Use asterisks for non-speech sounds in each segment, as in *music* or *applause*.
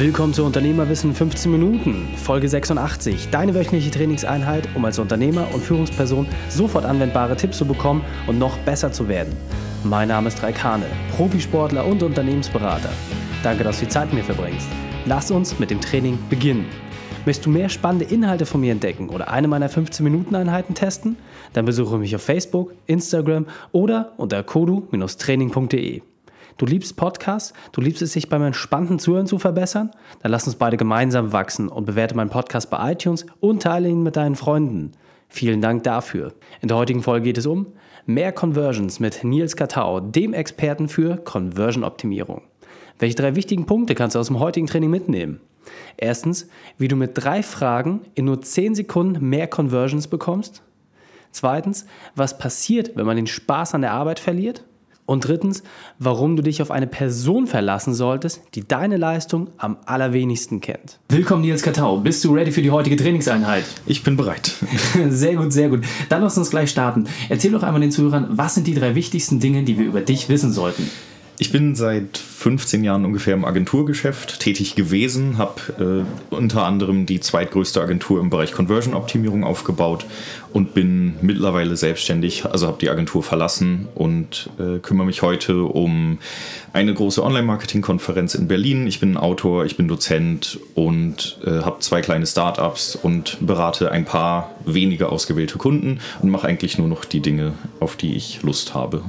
Willkommen zu Unternehmerwissen 15 Minuten, Folge 86. Deine wöchentliche Trainingseinheit, um als Unternehmer und Führungsperson sofort anwendbare Tipps zu bekommen und noch besser zu werden. Mein Name ist Raikane, Profisportler und Unternehmensberater. Danke, dass du die Zeit mit mir verbringst. Lass uns mit dem Training beginnen. Möchtest du mehr spannende Inhalte von mir entdecken oder eine meiner 15-Minuten-Einheiten testen? Dann besuche mich auf Facebook, Instagram oder unter kodu-training.de. Du liebst Podcasts? Du liebst es, sich beim entspannten Zuhören zu verbessern? Dann lass uns beide gemeinsam wachsen und bewerte meinen Podcast bei iTunes und teile ihn mit deinen Freunden. Vielen Dank dafür. In der heutigen Folge geht es um mehr Conversions mit Nils Katau, dem Experten für Conversion-Optimierung. Welche drei wichtigen Punkte kannst du aus dem heutigen Training mitnehmen? Erstens, wie du mit drei Fragen in nur 10 Sekunden mehr Conversions bekommst. Zweitens, was passiert, wenn man den Spaß an der Arbeit verliert. Und drittens, warum du dich auf eine Person verlassen solltest, die deine Leistung am allerwenigsten kennt. Willkommen Nils Katau. Bist du ready für die heutige Trainingseinheit? Ich bin bereit. *laughs* Sehr gut, sehr gut. Dann lass uns gleich starten. Erzähl doch einmal den Zuhörern, was sind die drei wichtigsten Dinge, die wir über dich wissen sollten? Ich bin seit 15 Jahren ungefähr im Agenturgeschäft tätig gewesen, habe äh, unter anderem die zweitgrößte Agentur im Bereich Conversion-Optimierung aufgebaut und bin mittlerweile selbstständig, also habe die Agentur verlassen und äh, kümmere mich heute um eine große Online-Marketing-Konferenz in Berlin. Ich bin Autor, ich bin Dozent und äh, habe zwei kleine Startups und berate ein paar wenige ausgewählte Kunden und mache eigentlich nur noch die Dinge, auf die ich Lust habe.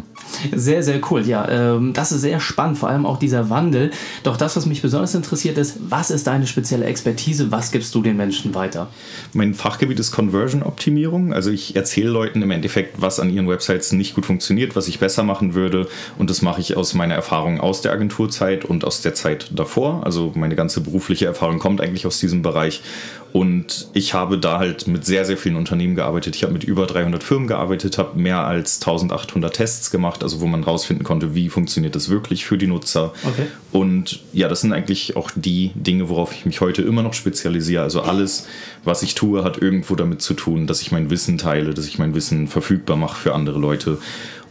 Sehr, sehr cool. Ja, ähm, das ist sehr spannend, vor allem auch dieser Wandel. Doch das, was mich besonders interessiert, ist, was ist deine spezielle Expertise? Was gibst du den Menschen weiter? Mein Fachgebiet ist Conversion-Optimierung. Also ich erzähle Leuten im Endeffekt, was an ihren Websites nicht gut funktioniert, was ich besser machen würde. Und das mache ich aus meiner Erfahrung aus der Agenturzeit und aus der Zeit davor. Also meine ganze berufliche Erfahrung kommt eigentlich aus diesem Bereich. Und ich habe da halt mit sehr, sehr vielen Unternehmen gearbeitet. Ich habe mit über 300 Firmen gearbeitet, habe mehr als 1800 Tests gemacht, also wo man rausfinden konnte, wie funktioniert das wirklich für die Nutzer. Okay. Und ja, das sind eigentlich auch die Dinge, worauf ich mich heute immer noch spezialisiere. Also alles, was ich tue, hat irgendwo damit zu tun, dass ich mein Wissen teile, dass ich mein Wissen verfügbar mache für andere Leute.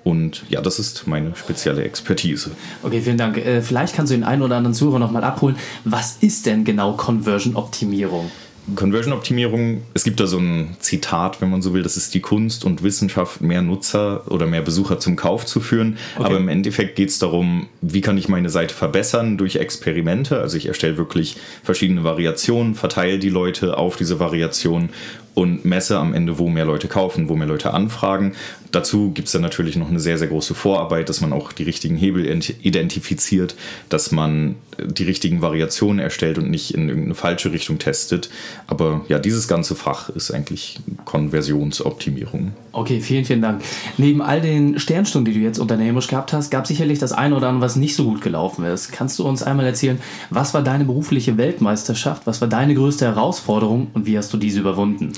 Und ja, das ist meine spezielle Expertise. Okay, vielen Dank. Äh, vielleicht kannst du den einen oder anderen Zuhörer nochmal abholen. Was ist denn genau Conversion-Optimierung? Conversion-Optimierung, es gibt da so ein Zitat, wenn man so will, das ist die Kunst und Wissenschaft, mehr Nutzer oder mehr Besucher zum Kauf zu führen. Okay. Aber im Endeffekt geht es darum, wie kann ich meine Seite verbessern durch Experimente. Also ich erstelle wirklich verschiedene Variationen, verteile die Leute auf diese Variationen und messe am Ende, wo mehr Leute kaufen, wo mehr Leute anfragen. Dazu gibt es dann natürlich noch eine sehr, sehr große Vorarbeit, dass man auch die richtigen Hebel identifiziert, dass man die richtigen Variationen erstellt und nicht in irgendeine falsche Richtung testet. Aber ja, dieses ganze Fach ist eigentlich Konversionsoptimierung. Okay, vielen, vielen Dank. Neben all den Sternstunden, die du jetzt unternehmerisch gehabt hast, gab es sicherlich das eine oder andere, was nicht so gut gelaufen ist. Kannst du uns einmal erzählen, was war deine berufliche Weltmeisterschaft, was war deine größte Herausforderung und wie hast du diese überwunden?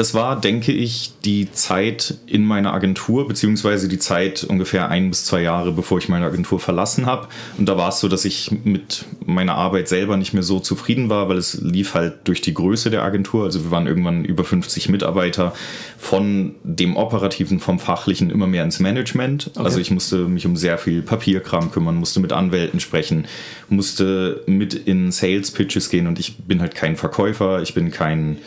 Das war, denke ich, die Zeit in meiner Agentur, beziehungsweise die Zeit ungefähr ein bis zwei Jahre, bevor ich meine Agentur verlassen habe. Und da war es so, dass ich mit meiner Arbeit selber nicht mehr so zufrieden war, weil es lief halt durch die Größe der Agentur. Also wir waren irgendwann über 50 Mitarbeiter, von dem Operativen, vom Fachlichen immer mehr ins Management. Okay. Also ich musste mich um sehr viel Papierkram kümmern, musste mit Anwälten sprechen, musste mit in Sales Pitches gehen und ich bin halt kein Verkäufer, ich bin kein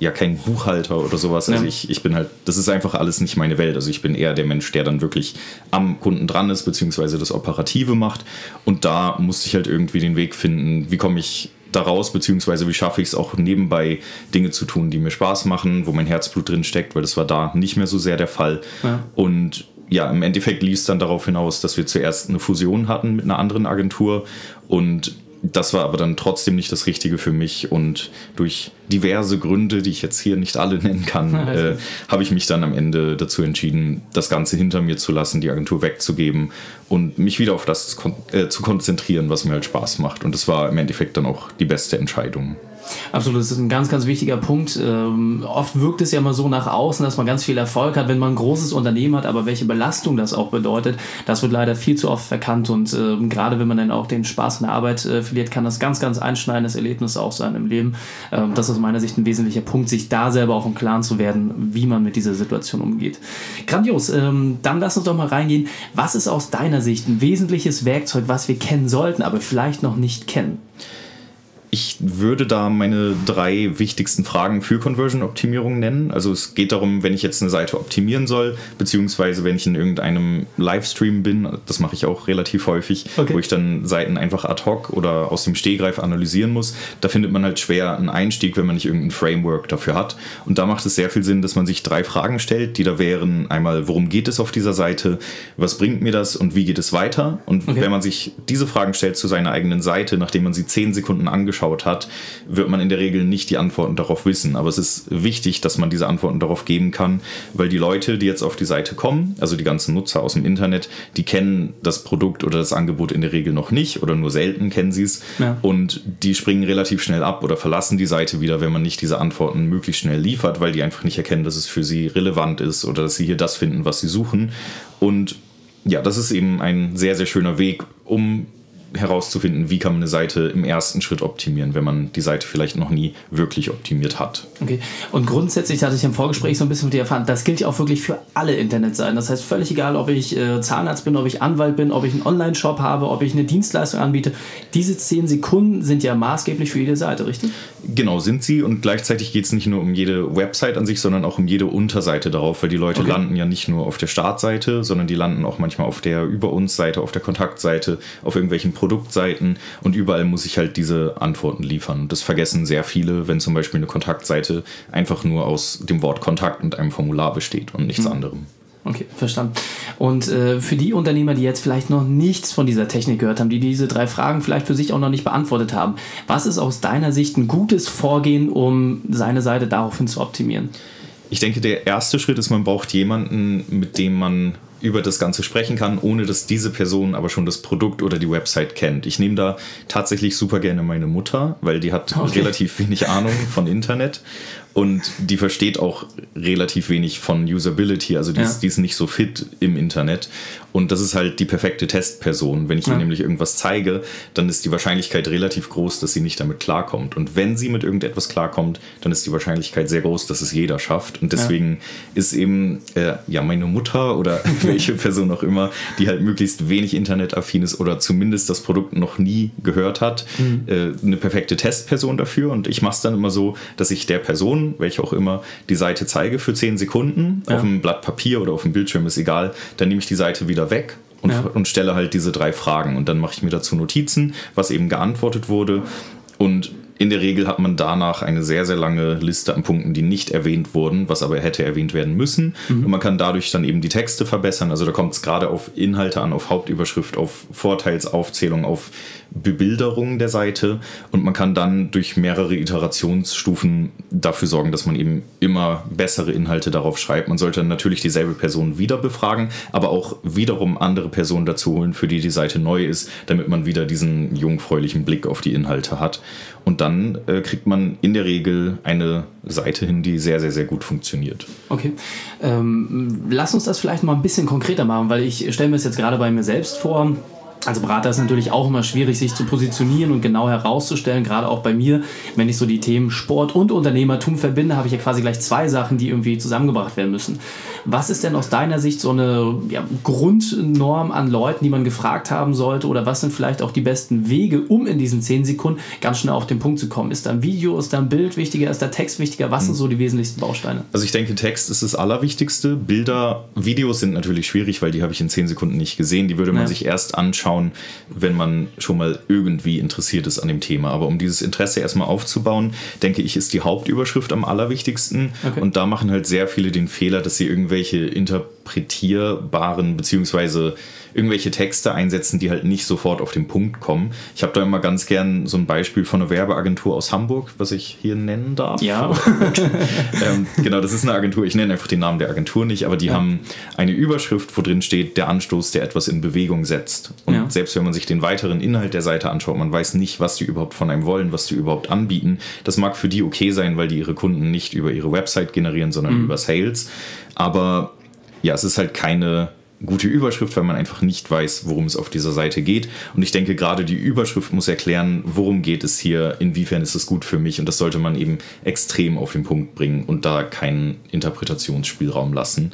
ja kein Buchhalter oder sowas. Also ja. ich, ich bin halt, das ist einfach alles nicht meine Welt. Also ich bin eher der Mensch, der dann wirklich am Kunden dran ist, beziehungsweise das Operative macht. Und da musste ich halt irgendwie den Weg finden, wie komme ich daraus, beziehungsweise wie schaffe ich es auch nebenbei Dinge zu tun, die mir Spaß machen, wo mein Herzblut drin steckt, weil das war da nicht mehr so sehr der Fall. Ja. Und ja, im Endeffekt lief es dann darauf hinaus, dass wir zuerst eine Fusion hatten mit einer anderen Agentur und das war aber dann trotzdem nicht das Richtige für mich und durch diverse Gründe, die ich jetzt hier nicht alle nennen kann, *laughs* äh, habe ich mich dann am Ende dazu entschieden, das Ganze hinter mir zu lassen, die Agentur wegzugeben und mich wieder auf das äh, zu konzentrieren, was mir halt Spaß macht. Und das war im Endeffekt dann auch die beste Entscheidung. Absolut, das ist ein ganz, ganz wichtiger Punkt. Ähm, oft wirkt es ja immer so nach außen, dass man ganz viel Erfolg hat, wenn man ein großes Unternehmen hat, aber welche Belastung das auch bedeutet, das wird leider viel zu oft verkannt und ähm, gerade wenn man dann auch den Spaß in der Arbeit äh, verliert, kann das ganz, ganz einschneidendes Erlebnis auch sein im Leben. Ähm, das ist aus meiner Sicht ein wesentlicher Punkt, sich da selber auch im Klaren zu werden, wie man mit dieser Situation umgeht. Grandios, ähm, dann lass uns doch mal reingehen. Was ist aus deiner Sicht ein wesentliches Werkzeug, was wir kennen sollten, aber vielleicht noch nicht kennen? Ich würde da meine drei wichtigsten Fragen für Conversion-Optimierung nennen. Also es geht darum, wenn ich jetzt eine Seite optimieren soll, beziehungsweise wenn ich in irgendeinem Livestream bin, das mache ich auch relativ häufig, okay. wo ich dann Seiten einfach ad hoc oder aus dem Stehgreif analysieren muss. Da findet man halt schwer einen Einstieg, wenn man nicht irgendein Framework dafür hat. Und da macht es sehr viel Sinn, dass man sich drei Fragen stellt, die da wären einmal, worum geht es auf dieser Seite, was bringt mir das und wie geht es weiter? Und okay. wenn man sich diese Fragen stellt zu seiner eigenen Seite, nachdem man sie zehn Sekunden angeschaut angeschaut hat, wird man in der Regel nicht die Antworten darauf wissen. Aber es ist wichtig, dass man diese Antworten darauf geben kann, weil die Leute, die jetzt auf die Seite kommen, also die ganzen Nutzer aus dem Internet, die kennen das Produkt oder das Angebot in der Regel noch nicht oder nur selten kennen sie es. Ja. Und die springen relativ schnell ab oder verlassen die Seite wieder, wenn man nicht diese Antworten möglichst schnell liefert, weil die einfach nicht erkennen, dass es für sie relevant ist oder dass sie hier das finden, was sie suchen. Und ja, das ist eben ein sehr, sehr schöner Weg, um herauszufinden, wie kann man eine Seite im ersten Schritt optimieren, wenn man die Seite vielleicht noch nie wirklich optimiert hat. Okay. Und grundsätzlich hatte ich im Vorgespräch so ein bisschen mit dir erfahren, das gilt ja auch wirklich für alle Internetseiten. Das heißt, völlig egal, ob ich äh, Zahnarzt bin, ob ich Anwalt bin, ob ich einen Online-Shop habe, ob ich eine Dienstleistung anbiete. Diese zehn Sekunden sind ja maßgeblich für jede Seite, richtig? Genau, sind sie. Und gleichzeitig geht es nicht nur um jede Website an sich, sondern auch um jede Unterseite darauf, weil die Leute okay. landen ja nicht nur auf der Startseite, sondern die landen auch manchmal auf der Über uns Seite, auf der Kontaktseite, auf irgendwelchen Produktseiten und überall muss ich halt diese Antworten liefern. Das vergessen sehr viele, wenn zum Beispiel eine Kontaktseite einfach nur aus dem Wort Kontakt und einem Formular besteht und nichts mhm. anderem. Okay, verstanden. Und äh, für die Unternehmer, die jetzt vielleicht noch nichts von dieser Technik gehört haben, die diese drei Fragen vielleicht für sich auch noch nicht beantwortet haben, was ist aus deiner Sicht ein gutes Vorgehen, um seine Seite daraufhin zu optimieren? Ich denke, der erste Schritt ist, man braucht jemanden, mit dem man über das Ganze sprechen kann, ohne dass diese Person aber schon das Produkt oder die Website kennt. Ich nehme da tatsächlich super gerne meine Mutter, weil die hat okay. relativ wenig Ahnung von Internet und die versteht auch relativ wenig von Usability, also die, ja. ist, die ist nicht so fit im Internet. Und das ist halt die perfekte Testperson. Wenn ich ja. ihr nämlich irgendwas zeige, dann ist die Wahrscheinlichkeit relativ groß, dass sie nicht damit klarkommt. Und wenn sie mit irgendetwas klarkommt, dann ist die Wahrscheinlichkeit sehr groß, dass es jeder schafft. Und deswegen ja. ist eben äh, ja meine Mutter oder *laughs* welche Person auch immer, die halt möglichst wenig internetaffin ist oder zumindest das Produkt noch nie gehört hat, mhm. äh, eine perfekte Testperson dafür. Und ich mache es dann immer so, dass ich der Person, welche auch immer, die Seite zeige für 10 Sekunden ja. auf einem Blatt Papier oder auf dem Bildschirm, ist egal. Dann nehme ich die Seite wieder weg und, ja. und stelle halt diese drei Fragen. Und dann mache ich mir dazu Notizen, was eben geantwortet wurde. Und in der Regel hat man danach eine sehr, sehr lange Liste an Punkten, die nicht erwähnt wurden, was aber hätte erwähnt werden müssen. Mhm. Und man kann dadurch dann eben die Texte verbessern. Also da kommt es gerade auf Inhalte an, auf Hauptüberschrift, auf Vorteilsaufzählung, auf Bebilderung der Seite und man kann dann durch mehrere Iterationsstufen dafür sorgen, dass man eben immer bessere Inhalte darauf schreibt. Man sollte natürlich dieselbe Person wieder befragen, aber auch wiederum andere Personen dazu holen, für die die Seite neu ist, damit man wieder diesen jungfräulichen Blick auf die Inhalte hat. Und dann äh, kriegt man in der Regel eine Seite hin, die sehr, sehr, sehr gut funktioniert. Okay. Ähm, lass uns das vielleicht mal ein bisschen konkreter machen, weil ich stelle mir es jetzt gerade bei mir selbst vor also Berater ist natürlich auch immer schwierig, sich zu positionieren und genau herauszustellen. Gerade auch bei mir, wenn ich so die Themen Sport und Unternehmertum verbinde, habe ich ja quasi gleich zwei Sachen, die irgendwie zusammengebracht werden müssen. Was ist denn aus deiner Sicht so eine ja, Grundnorm an Leuten, die man gefragt haben sollte? Oder was sind vielleicht auch die besten Wege, um in diesen zehn Sekunden ganz schnell auf den Punkt zu kommen? Ist da ein Video, ist da ein Bild wichtiger, ist da Text wichtiger? Was sind hm. so die wesentlichsten Bausteine? Also ich denke, Text ist das Allerwichtigste. Bilder, Videos sind natürlich schwierig, weil die habe ich in zehn Sekunden nicht gesehen. Die würde man ja. sich erst anschauen, wenn man schon mal irgendwie interessiert ist an dem Thema. Aber um dieses Interesse erstmal aufzubauen, denke ich, ist die Hauptüberschrift am allerwichtigsten. Okay. Und da machen halt sehr viele den Fehler, dass sie irgendwelche interpretierbaren beziehungsweise irgendwelche Texte einsetzen, die halt nicht sofort auf den Punkt kommen. Ich habe da immer ganz gern so ein Beispiel von einer Werbeagentur aus Hamburg, was ich hier nennen darf. Ja. *laughs* ähm, genau, das ist eine Agentur. Ich nenne einfach den Namen der Agentur nicht, aber die ja. haben eine Überschrift, wo drin steht, der Anstoß, der etwas in Bewegung setzt. Und ja. selbst wenn man sich den weiteren Inhalt der Seite anschaut, man weiß nicht, was die überhaupt von einem wollen, was die überhaupt anbieten. Das mag für die okay sein, weil die ihre Kunden nicht über ihre Website generieren, sondern mhm. über Sales. Aber ja, es ist halt keine gute Überschrift, weil man einfach nicht weiß, worum es auf dieser Seite geht. Und ich denke, gerade die Überschrift muss erklären, worum geht es hier, inwiefern ist es gut für mich. Und das sollte man eben extrem auf den Punkt bringen und da keinen Interpretationsspielraum lassen.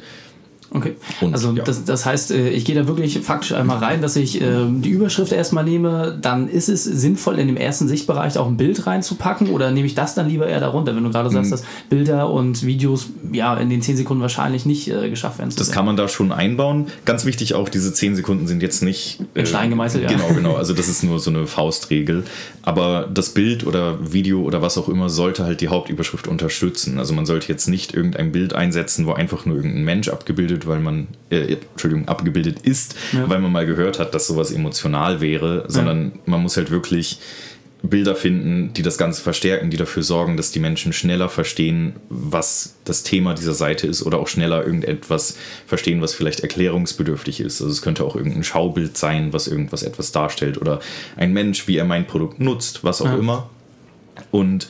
Okay. Und, also ja. das, das heißt, äh, ich gehe da wirklich faktisch einmal rein, dass ich äh, die Überschrift erstmal nehme. Dann ist es sinnvoll, in dem ersten Sichtbereich auch ein Bild reinzupacken oder nehme ich das dann lieber eher darunter, wenn du gerade sagst, mhm. dass Bilder und Videos ja in den 10 Sekunden wahrscheinlich nicht äh, geschafft werden. Das kann man da schon einbauen. Ganz wichtig auch, diese 10 Sekunden sind jetzt nicht in Stein äh, gemeißelt. Ja. Genau, genau. *laughs* Also das ist nur so eine Faustregel. Aber das Bild oder Video oder was auch immer sollte halt die Hauptüberschrift unterstützen. Also man sollte jetzt nicht irgendein Bild einsetzen, wo einfach nur irgendein Mensch abgebildet, weil man äh, Entschuldigung, abgebildet ist, ja. weil man mal gehört hat, dass sowas emotional wäre, sondern ja. man muss halt wirklich Bilder finden, die das Ganze verstärken, die dafür sorgen, dass die Menschen schneller verstehen, was das Thema dieser Seite ist oder auch schneller irgendetwas verstehen, was vielleicht erklärungsbedürftig ist. Also es könnte auch irgendein Schaubild sein, was irgendwas etwas darstellt oder ein Mensch, wie er mein Produkt nutzt, was auch ja. immer. Und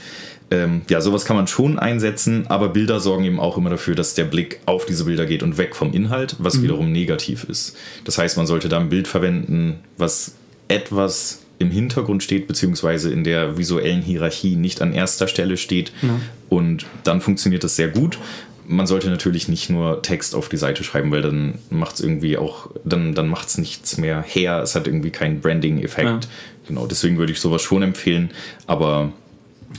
ähm, ja, sowas kann man schon einsetzen, aber Bilder sorgen eben auch immer dafür, dass der Blick auf diese Bilder geht und weg vom Inhalt, was mhm. wiederum negativ ist. Das heißt, man sollte da ein Bild verwenden, was etwas im Hintergrund steht, beziehungsweise in der visuellen Hierarchie nicht an erster Stelle steht. Ja. Und dann funktioniert das sehr gut. Man sollte natürlich nicht nur Text auf die Seite schreiben, weil dann macht es irgendwie auch, dann, dann macht es nichts mehr her. Es hat irgendwie keinen Branding-Effekt. Ja. Genau, deswegen würde ich sowas schon empfehlen. Aber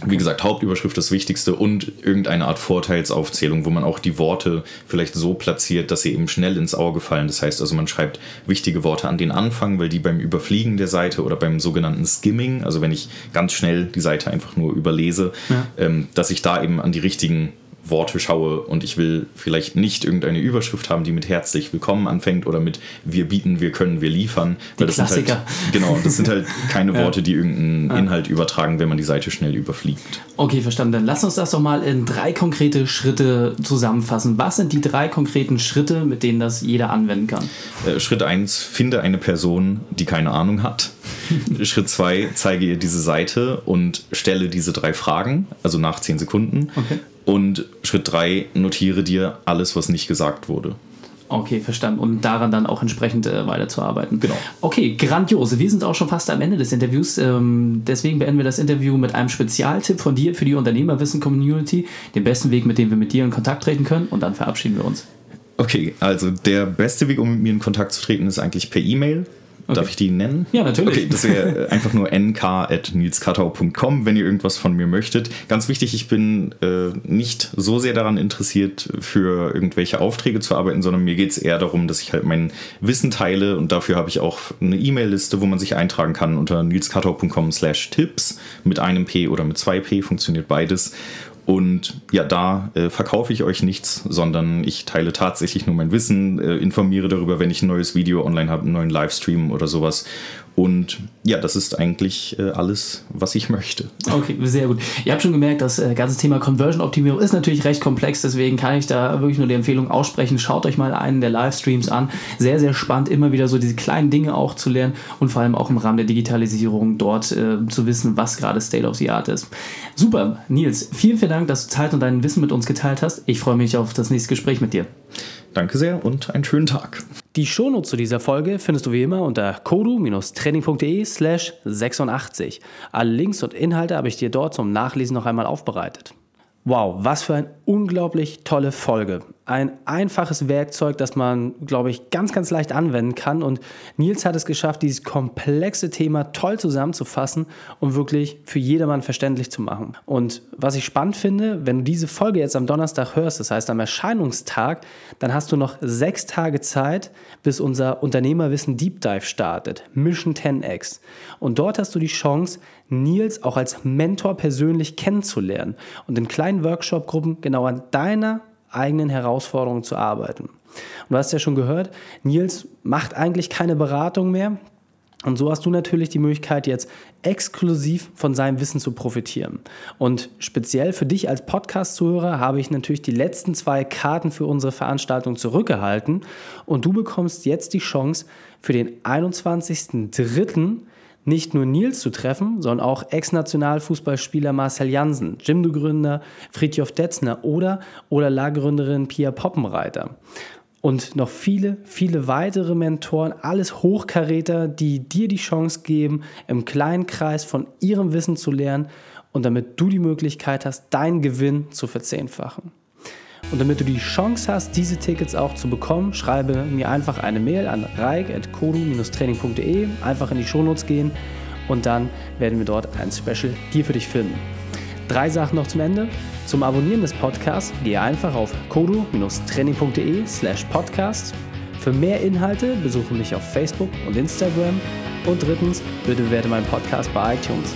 wie gesagt, Hauptüberschrift das Wichtigste und irgendeine Art Vorteilsaufzählung, wo man auch die Worte vielleicht so platziert, dass sie eben schnell ins Auge fallen. Das heißt also, man schreibt wichtige Worte an den Anfang, weil die beim Überfliegen der Seite oder beim sogenannten Skimming, also wenn ich ganz schnell die Seite einfach nur überlese, ja. ähm, dass ich da eben an die richtigen Worte schaue und ich will vielleicht nicht irgendeine Überschrift haben, die mit herzlich willkommen anfängt oder mit wir bieten, wir können, wir liefern. Die das Klassiker. Sind halt, *laughs* genau, das sind halt keine *laughs* ja. Worte, die irgendeinen Inhalt übertragen, wenn man die Seite schnell überfliegt. Okay, verstanden. Dann lass uns das doch mal in drei konkrete Schritte zusammenfassen. Was sind die drei konkreten Schritte, mit denen das jeder anwenden kann? Äh, Schritt 1, finde eine Person, die keine Ahnung hat. *laughs* Schritt 2, zeige ihr diese Seite und stelle diese drei Fragen, also nach 10 Sekunden. Okay. Und Schritt 3, notiere dir alles, was nicht gesagt wurde. Okay, verstanden. Und daran dann auch entsprechend äh, weiterzuarbeiten. Genau. Okay, grandios. Wir sind auch schon fast am Ende des Interviews. Ähm, deswegen beenden wir das Interview mit einem Spezialtipp von dir für die Unternehmerwissen-Community. Den besten Weg, mit dem wir mit dir in Kontakt treten können. Und dann verabschieden wir uns. Okay, also der beste Weg, um mit mir in Kontakt zu treten, ist eigentlich per E-Mail. Okay. Darf ich die nennen? Ja, natürlich. Okay, das wäre äh, einfach nur nk.nilskattau.com, wenn ihr irgendwas von mir möchtet. Ganz wichtig, ich bin äh, nicht so sehr daran interessiert, für irgendwelche Aufträge zu arbeiten, sondern mir geht es eher darum, dass ich halt mein Wissen teile und dafür habe ich auch eine E-Mail-Liste, wo man sich eintragen kann unter nilskattau.com slash Tipps mit einem P oder mit zwei P, funktioniert beides. Und ja, da äh, verkaufe ich euch nichts, sondern ich teile tatsächlich nur mein Wissen, äh, informiere darüber, wenn ich ein neues Video online habe, einen neuen Livestream oder sowas. Und ja, das ist eigentlich äh, alles, was ich möchte. Okay, sehr gut. Ihr habt schon gemerkt, das äh, ganze Thema Conversion-Optimierung ist natürlich recht komplex, deswegen kann ich da wirklich nur die Empfehlung aussprechen. Schaut euch mal einen der Livestreams an. Sehr, sehr spannend, immer wieder so diese kleinen Dinge auch zu lernen und vor allem auch im Rahmen der Digitalisierung dort äh, zu wissen, was gerade State of the Art ist. Super, Nils, vielen, vielen Dank, dass du Zeit und dein Wissen mit uns geteilt hast. Ich freue mich auf das nächste Gespräch mit dir. Danke sehr und einen schönen Tag. Die Shownotes zu dieser Folge findest du wie immer unter kodu-training.de slash 86. Alle Links und Inhalte habe ich dir dort zum Nachlesen noch einmal aufbereitet. Wow, was für eine unglaublich tolle Folge. Ein einfaches Werkzeug, das man, glaube ich, ganz, ganz leicht anwenden kann. Und Nils hat es geschafft, dieses komplexe Thema toll zusammenzufassen und wirklich für jedermann verständlich zu machen. Und was ich spannend finde, wenn du diese Folge jetzt am Donnerstag hörst, das heißt am Erscheinungstag, dann hast du noch sechs Tage Zeit, bis unser Unternehmerwissen Deep Dive startet. Mission 10x. Und dort hast du die Chance, Nils auch als Mentor persönlich kennenzulernen und in kleinen Workshop-Gruppen genau an deiner eigenen Herausforderung zu arbeiten. Und du hast ja schon gehört, Nils macht eigentlich keine Beratung mehr. Und so hast du natürlich die Möglichkeit, jetzt exklusiv von seinem Wissen zu profitieren. Und speziell für dich als Podcast-Zuhörer habe ich natürlich die letzten zwei Karten für unsere Veranstaltung zurückgehalten. Und du bekommst jetzt die Chance, für den 21.03 nicht nur Nils zu treffen, sondern auch Ex-Nationalfußballspieler Marcel Jansen, Jimdo-Gründer Fritjof Detzner oder Ola-Gründerin Pia Poppenreiter. Und noch viele, viele weitere Mentoren, alles Hochkaräter, die dir die Chance geben, im kleinen Kreis von ihrem Wissen zu lernen und damit du die Möglichkeit hast, deinen Gewinn zu verzehnfachen. Und damit du die Chance hast, diese Tickets auch zu bekommen, schreibe mir einfach eine Mail an reik.kodu-training.de, einfach in die Shownotes gehen und dann werden wir dort ein Special hier für dich finden. Drei Sachen noch zum Ende. Zum Abonnieren des Podcasts gehe einfach auf kodu-training.de slash podcast. Für mehr Inhalte besuche mich auf Facebook und Instagram. Und drittens, bitte bewerte meinen Podcast bei iTunes.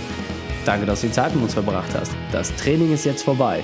Danke, dass du die Zeit mit uns verbracht hast. Das Training ist jetzt vorbei.